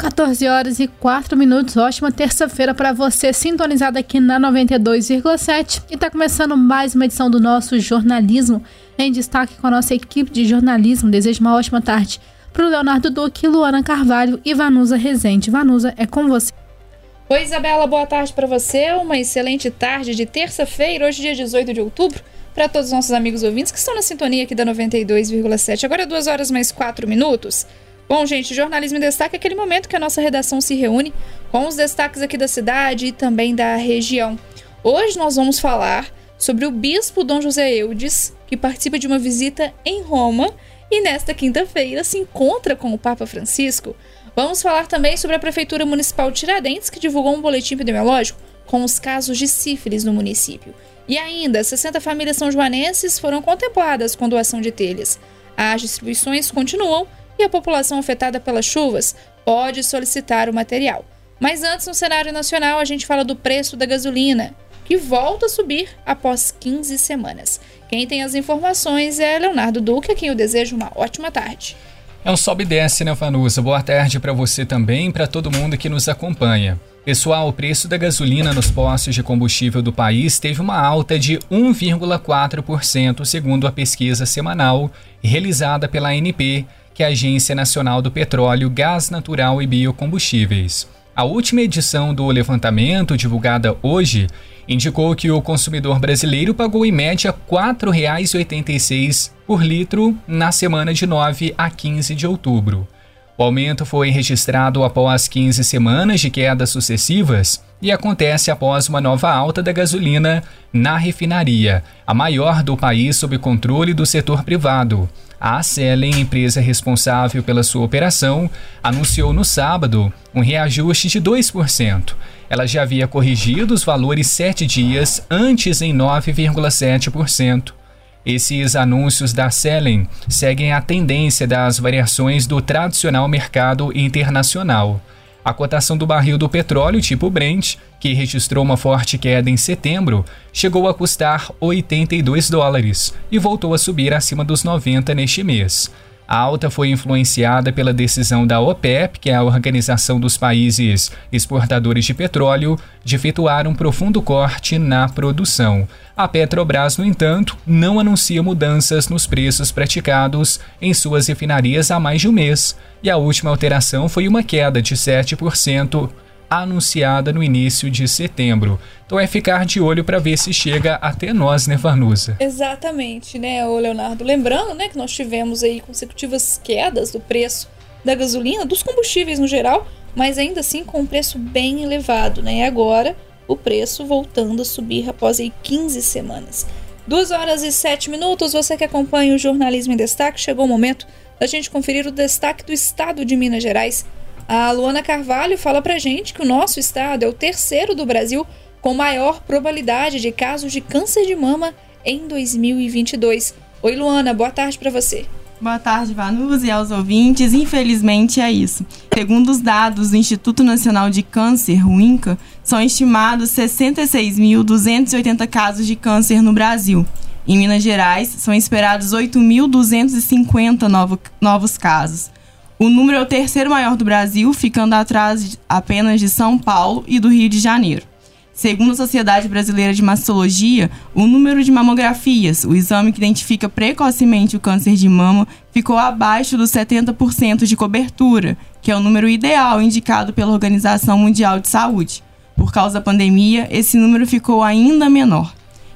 14 horas e 4 minutos. Ótima terça-feira para você, sintonizado aqui na 92,7. E está começando mais uma edição do nosso jornalismo em destaque com a nossa equipe de jornalismo. Desejo uma ótima tarde para o Leonardo Duque, Luana Carvalho e Vanusa Rezende. Vanusa, é com você. Oi, Isabela, boa tarde para você. Uma excelente tarde de terça-feira, hoje, dia 18 de outubro. Para todos os nossos amigos ouvintes que estão na sintonia aqui da 92,7. Agora, duas horas mais quatro minutos. Bom, gente, Jornalismo em Destaque é aquele momento que a nossa redação se reúne com os destaques aqui da cidade e também da região. Hoje nós vamos falar sobre o bispo Dom José Eudes, que participa de uma visita em Roma e nesta quinta-feira se encontra com o Papa Francisco. Vamos falar também sobre a Prefeitura Municipal de Tiradentes, que divulgou um boletim epidemiológico com os casos de sífilis no município. E ainda, 60 famílias são joanenses foram contempladas com doação de telhas. As distribuições continuam e a população afetada pelas chuvas pode solicitar o material. Mas antes, no cenário nacional, a gente fala do preço da gasolina, que volta a subir após 15 semanas. Quem tem as informações é Leonardo Duque, a quem eu desejo uma ótima tarde. É um sobe e desce, né, Vanusa? Boa tarde para você também para todo mundo que nos acompanha. Pessoal, o preço da gasolina nos postos de combustível do país teve uma alta de 1,4%, segundo a pesquisa semanal realizada pela ANP, que é a Agência Nacional do Petróleo, Gás Natural e Biocombustíveis. A última edição do levantamento, divulgada hoje, indicou que o consumidor brasileiro pagou em média R$ 4,86 por litro na semana de 9 a 15 de outubro. O aumento foi registrado após 15 semanas de quedas sucessivas e acontece após uma nova alta da gasolina na refinaria, a maior do país sob controle do setor privado. A Selen, empresa responsável pela sua operação, anunciou no sábado um reajuste de 2%. Ela já havia corrigido os valores sete dias antes em 9,7%. Esses anúncios da Selen seguem a tendência das variações do tradicional mercado internacional. A cotação do barril do petróleo tipo Brent, que registrou uma forte queda em setembro, chegou a custar 82 dólares e voltou a subir acima dos 90 neste mês. A alta foi influenciada pela decisão da OPEP, que é a Organização dos Países Exportadores de Petróleo, de efetuar um profundo corte na produção. A Petrobras, no entanto, não anuncia mudanças nos preços praticados em suas refinarias há mais de um mês, e a última alteração foi uma queda de 7% anunciada no início de setembro. Então é ficar de olho para ver se chega até nós, né, Varnusa? Exatamente, né, o Leonardo. Lembrando, né, que nós tivemos aí consecutivas quedas do preço da gasolina, dos combustíveis no geral, mas ainda assim com um preço bem elevado, né? E agora o preço voltando a subir após aí 15 semanas. 2 horas e 7 minutos, você que acompanha o Jornalismo em Destaque, chegou o momento da gente conferir o destaque do estado de Minas Gerais a Luana Carvalho fala pra gente que o nosso estado é o terceiro do Brasil com maior probabilidade de casos de câncer de mama em 2022. Oi, Luana, boa tarde para você. Boa tarde, Vanus e aos ouvintes. Infelizmente é isso. Segundo os dados do Instituto Nacional de Câncer, o INCA, são estimados 66.280 casos de câncer no Brasil. Em Minas Gerais, são esperados 8.250 novo, novos casos. O número é o terceiro maior do Brasil, ficando atrás apenas de São Paulo e do Rio de Janeiro. Segundo a Sociedade Brasileira de Mastologia, o número de mamografias, o exame que identifica precocemente o câncer de mama, ficou abaixo dos 70% de cobertura, que é o número ideal indicado pela Organização Mundial de Saúde. Por causa da pandemia, esse número ficou ainda menor.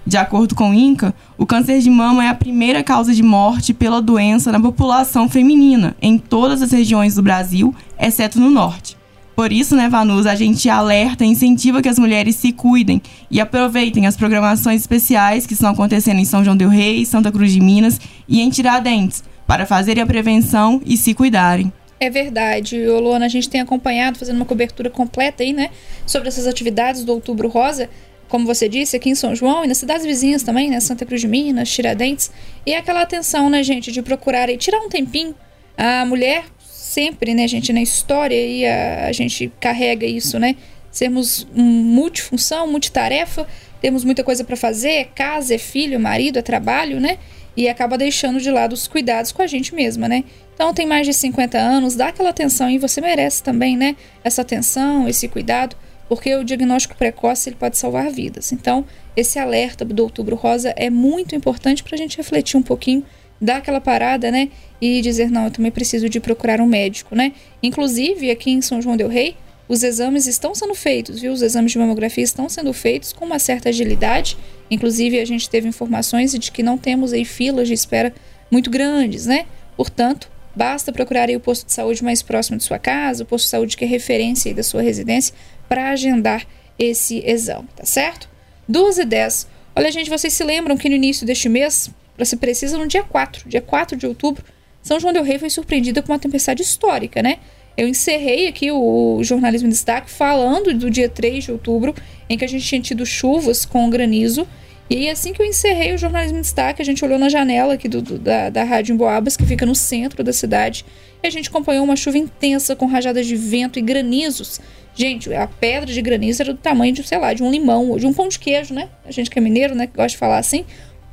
De acordo com o INCA, o câncer de mama é a primeira causa de morte pela doença na população feminina em todas as regiões do Brasil, exceto no norte. Por isso, né, Vanus, a gente alerta e incentiva que as mulheres se cuidem e aproveitem as programações especiais que estão acontecendo em São João del Rei, Santa Cruz de Minas e em Tiradentes, para fazerem a prevenção e se cuidarem. É verdade, Luana, a gente tem acompanhado, fazendo uma cobertura completa aí, né, sobre essas atividades do Outubro Rosa como você disse, aqui em São João e nas cidades vizinhas também, né? Santa Cruz de Minas, Tiradentes. E é aquela atenção, né, gente, de procurar e tirar um tempinho. A mulher sempre, né, gente, na história e a, a gente carrega isso, né? Sermos um multifunção, multitarefa, temos muita coisa para fazer, é casa, é filho, é marido, é trabalho, né? e acaba deixando de lado os cuidados com a gente mesma, né? Então tem mais de 50 anos, dá aquela atenção e você merece também, né? Essa atenção, esse cuidado, porque o diagnóstico precoce ele pode salvar vidas. Então, esse alerta do Outubro Rosa é muito importante para a gente refletir um pouquinho, dar aquela parada, né? E dizer, não, eu também preciso de procurar um médico, né? Inclusive, aqui em São João del Rei, os exames estão sendo feitos, viu? Os exames de mamografia estão sendo feitos com uma certa agilidade. Inclusive, a gente teve informações de que não temos aí filas de espera muito grandes, né? Portanto, basta procurar aí o posto de saúde mais próximo de sua casa, o posto de saúde que é referência aí da sua residência, para agendar esse exame, tá certo? 2 e 10. Olha, gente, vocês se lembram que no início deste mês, para precisa, no dia 4, dia 4 de outubro, São João del Rei foi surpreendida com uma tempestade histórica, né? Eu encerrei aqui o jornalismo em destaque falando do dia 3 de outubro, em que a gente tinha tido chuvas com granizo. E aí, assim que eu encerrei o jornalismo em destaque, a gente olhou na janela aqui do, do, da, da Rádio Emboabas, que fica no centro da cidade, e a gente acompanhou uma chuva intensa com rajadas de vento e granizos. Gente, a pedra de granizo era do tamanho de, sei lá, de um limão, ou de um pão de queijo, né? A gente que é mineiro, né, que gosta de falar assim.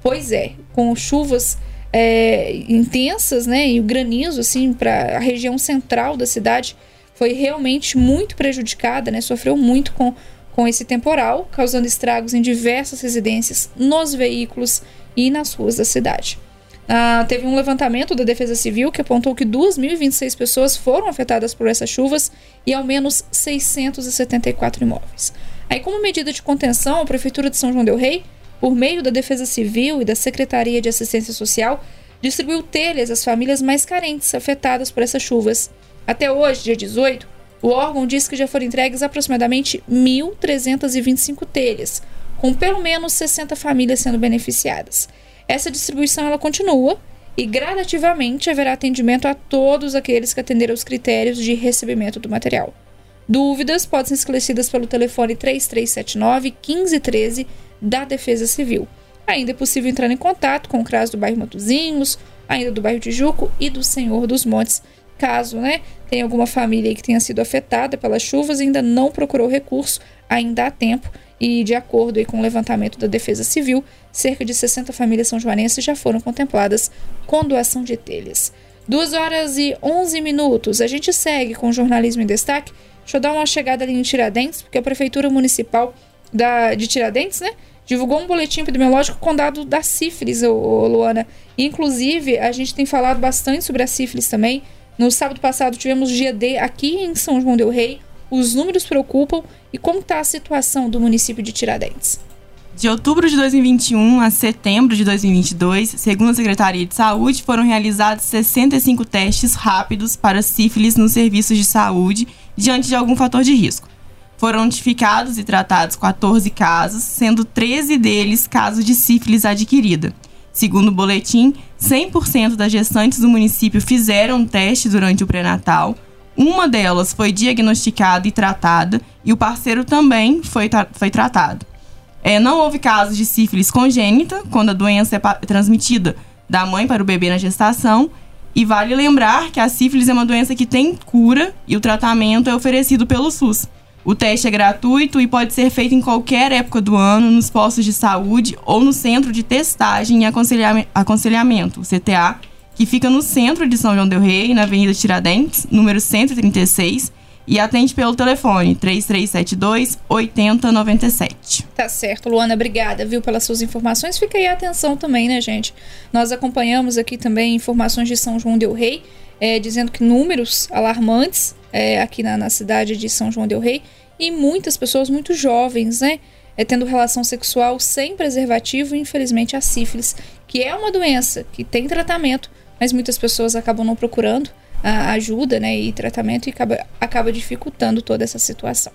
Pois é, com chuvas é, intensas, né? E o granizo, assim, para a região central da cidade foi realmente muito prejudicada, né? Sofreu muito com, com esse temporal, causando estragos em diversas residências, nos veículos e nas ruas da cidade. Ah, teve um levantamento da Defesa Civil que apontou que 2.026 pessoas foram afetadas por essas chuvas e ao menos 674 imóveis. Aí, como medida de contenção, a Prefeitura de São João Del Rei por meio da Defesa Civil e da Secretaria de Assistência Social, distribuiu telhas às famílias mais carentes afetadas por essas chuvas. Até hoje, dia 18, o órgão diz que já foram entregues aproximadamente 1.325 telhas, com pelo menos 60 famílias sendo beneficiadas. Essa distribuição ela continua e gradativamente haverá atendimento a todos aqueles que atenderam os critérios de recebimento do material. Dúvidas podem ser esclarecidas pelo telefone 3379 1513 da Defesa Civil. Ainda é possível entrar em contato com o CRAS do bairro Matozinhos, ainda do bairro Tijuco e do Senhor dos Montes, caso né, tenha alguma família que tenha sido afetada pelas chuvas e ainda não procurou recurso, ainda há tempo e de acordo com o levantamento da Defesa Civil, cerca de 60 famílias são joanenses já foram contempladas com doação de telhas. 2 horas e 11 minutos. A gente segue com o jornalismo em destaque. Deixa eu dar uma chegada ali em Tiradentes, porque a Prefeitura Municipal da, de Tiradentes, né? divulgou um boletim epidemiológico com dado da sífilis, Luana. Inclusive, a gente tem falado bastante sobre a sífilis também. No sábado passado tivemos dia D aqui em São João del Rei. Os números preocupam e como está a situação do município de Tiradentes? De outubro de 2021 a setembro de 2022, segundo a Secretaria de Saúde, foram realizados 65 testes rápidos para sífilis nos serviços de saúde diante de algum fator de risco. Foram notificados e tratados 14 casos, sendo 13 deles casos de sífilis adquirida. Segundo o boletim, 100% das gestantes do município fizeram um teste durante o pré-natal. Uma delas foi diagnosticada e tratada, e o parceiro também foi, tra foi tratado. É, não houve casos de sífilis congênita, quando a doença é transmitida da mãe para o bebê na gestação. E vale lembrar que a sífilis é uma doença que tem cura e o tratamento é oferecido pelo SUS. O teste é gratuito e pode ser feito em qualquer época do ano nos postos de saúde ou no Centro de Testagem e Aconselhamento, CTA, que fica no centro de São João del Rei, na Avenida Tiradentes, número 136, e atende pelo telefone 3372 8097. Tá certo, Luana, obrigada, viu, pelas suas informações. Fica aí a atenção também, né, gente? Nós acompanhamos aqui também informações de São João del Rei, é, dizendo que números alarmantes é, aqui na, na cidade de São João del Rei e muitas pessoas muito jovens, né? É, tendo relação sexual sem preservativo infelizmente a sífilis, que é uma doença que tem tratamento, mas muitas pessoas acabam não procurando a ajuda né, e tratamento e acaba, acaba dificultando toda essa situação.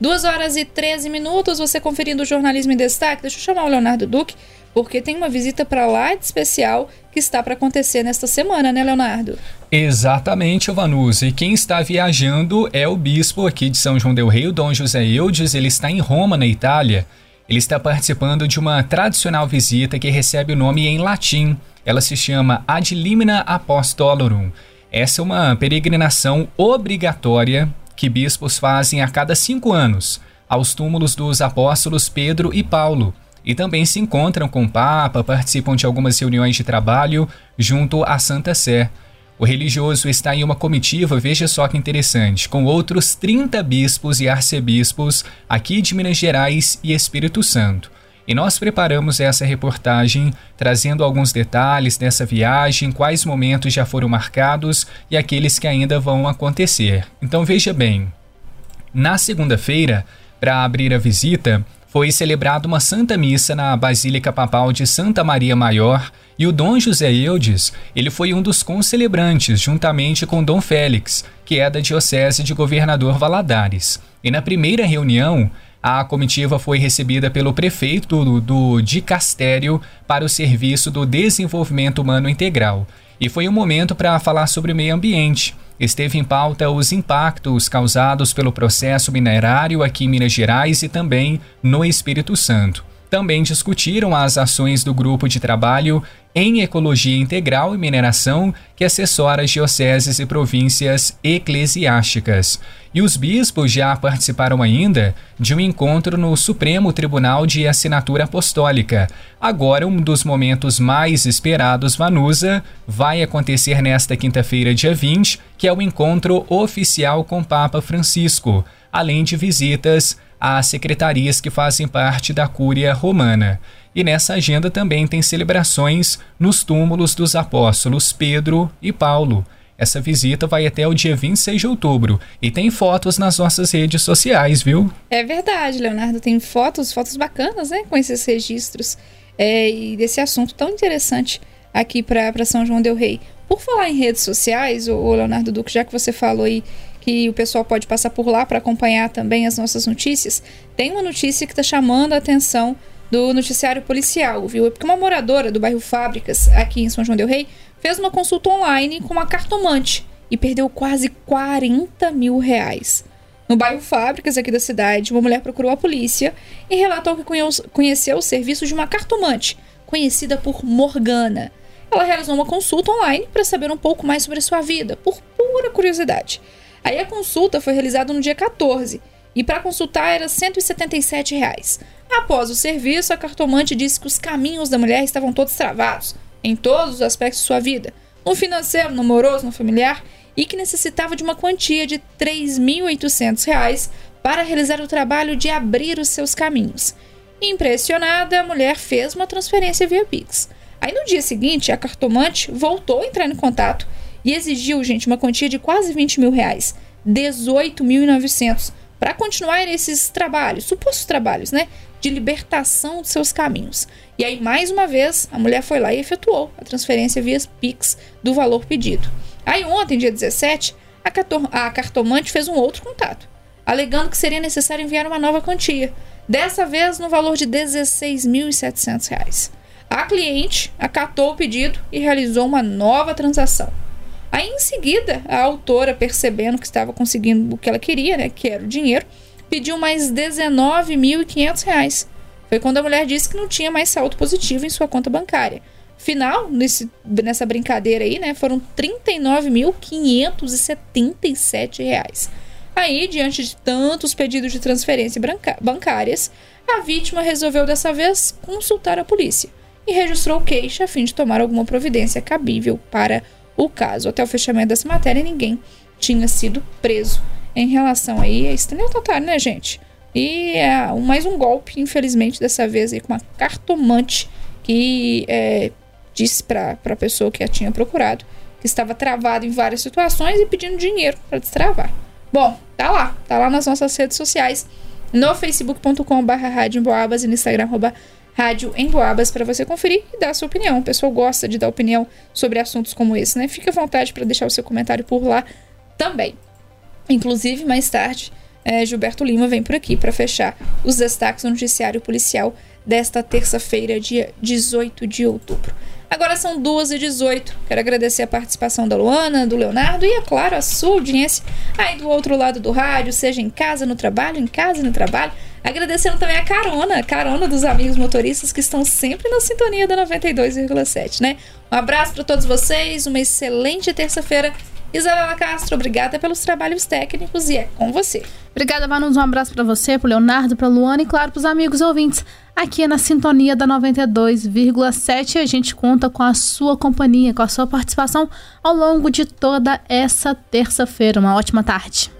2 horas e 13 minutos, você conferindo o jornalismo em destaque. Deixa eu chamar o Leonardo Duque, porque tem uma visita para lá de especial que está para acontecer nesta semana, né, Leonardo? Exatamente, Vanusa. E quem está viajando é o bispo aqui de São João del Rei, o Dom José Eudes. Ele está em Roma, na Itália. Ele está participando de uma tradicional visita que recebe o nome em latim. Ela se chama Ad Limina Apostolorum. Essa é uma peregrinação obrigatória que bispos fazem a cada cinco anos aos túmulos dos apóstolos Pedro e Paulo e também se encontram com o Papa, participam de algumas reuniões de trabalho junto à Santa Sé. O religioso está em uma comitiva, veja só que interessante, com outros 30 bispos e arcebispos aqui de Minas Gerais e Espírito Santo. E nós preparamos essa reportagem trazendo alguns detalhes dessa viagem, quais momentos já foram marcados e aqueles que ainda vão acontecer. Então veja bem. Na segunda-feira, para abrir a visita, foi celebrada uma Santa Missa na Basílica Papal de Santa Maria Maior e o Dom José Eudes, ele foi um dos concelebrantes, juntamente com Dom Félix, que é da Diocese de Governador Valadares. E na primeira reunião, a comitiva foi recebida pelo prefeito do, do Dicastério para o Serviço do Desenvolvimento Humano Integral. E foi um momento para falar sobre o meio ambiente. Esteve em pauta os impactos causados pelo processo minerário aqui em Minas Gerais e também no Espírito Santo. Também discutiram as ações do grupo de trabalho em Ecologia Integral e Mineração, que assessora as dioceses e províncias eclesiásticas. E os bispos já participaram ainda de um encontro no Supremo Tribunal de Assinatura Apostólica. Agora, um dos momentos mais esperados, Vanusa, vai acontecer nesta quinta-feira, dia 20, que é o encontro oficial com Papa Francisco, além de visitas às secretarias que fazem parte da Cúria Romana. E nessa agenda também tem celebrações nos túmulos dos apóstolos Pedro e Paulo. Essa visita vai até o dia 26 de outubro e tem fotos nas nossas redes sociais, viu? É verdade, Leonardo. Tem fotos, fotos bacanas, né? Com esses registros é, e desse assunto tão interessante aqui para São João Del Rei. Por falar em redes sociais, o Leonardo Duque, já que você falou aí que o pessoal pode passar por lá para acompanhar também as nossas notícias, tem uma notícia que está chamando a atenção do noticiário policial, viu? É porque uma moradora do bairro Fábricas, aqui em São João Del Rei, fez uma consulta online com uma cartomante e perdeu quase 40 mil reais. No bairro Fábricas, aqui da cidade, uma mulher procurou a polícia e relatou que conheceu o serviço de uma cartomante, conhecida por Morgana. Ela realizou uma consulta online para saber um pouco mais sobre a sua vida, por pura curiosidade. Aí a consulta foi realizada no dia 14 e para consultar era 177 reais. Após o serviço, a cartomante disse que os caminhos da mulher estavam todos travados, em todos os aspectos de sua vida, no financeiro, no amoroso, no familiar, e que necessitava de uma quantia de R$ 3.800 para realizar o trabalho de abrir os seus caminhos. Impressionada, a mulher fez uma transferência via Pix. Aí no dia seguinte, a cartomante voltou a entrar em contato e exigiu, gente, uma quantia de quase 20 mil reais, 18.900, para continuar esses trabalhos, supostos trabalhos, né? De libertação de seus caminhos. E aí, mais uma vez, a mulher foi lá e efetuou a transferência via Pix do valor pedido. Aí, ontem, dia 17, a, a cartomante fez um outro contato, alegando que seria necessário enviar uma nova quantia, dessa vez no valor de R$ 16.700. A cliente acatou o pedido e realizou uma nova transação. Aí, em seguida, a autora, percebendo que estava conseguindo o que ela queria, né, que era o dinheiro, pediu mais R$19.500. Foi quando a mulher disse que não tinha mais saldo positivo em sua conta bancária. Final, nesse, nessa brincadeira aí, né, foram 39.577 reais. Aí, diante de tantos pedidos de transferência bancárias, a vítima resolveu dessa vez consultar a polícia e registrou queixa a fim de tomar alguma providência cabível para o caso. Até o fechamento dessa matéria, ninguém tinha sido preso em relação aí a estelionatário, né, gente? E é mais um golpe, infelizmente, dessa vez aí com uma cartomante que é, disse para a pessoa que a tinha procurado que estava travado em várias situações e pedindo dinheiro para destravar. Bom, tá lá, tá lá nas nossas redes sociais, no facebook.com/barra e no Instagram Rádio em Boabas para você conferir e dar a sua opinião. O pessoal gosta de dar opinião sobre assuntos como esse, né? Fique à vontade para deixar o seu comentário por lá também. Inclusive, mais tarde, é, Gilberto Lima vem por aqui para fechar os destaques do noticiário policial desta terça-feira, dia 18 de outubro. Agora são 2h18. Quero agradecer a participação da Luana, do Leonardo e, é claro, a sua audiência aí do outro lado do rádio, seja em casa, no trabalho, em casa, no trabalho. Agradecendo também a carona, a carona dos amigos motoristas que estão sempre na sintonia da 92,7, né? Um abraço para todos vocês, uma excelente terça-feira Isabela Castro, obrigada pelos trabalhos técnicos e é com você. Obrigada, Vanus. Um abraço para você, pro Leonardo, pra Luana e, claro, pros amigos ouvintes. Aqui na sintonia da 92,7 a gente conta com a sua companhia, com a sua participação ao longo de toda essa terça-feira. Uma ótima tarde.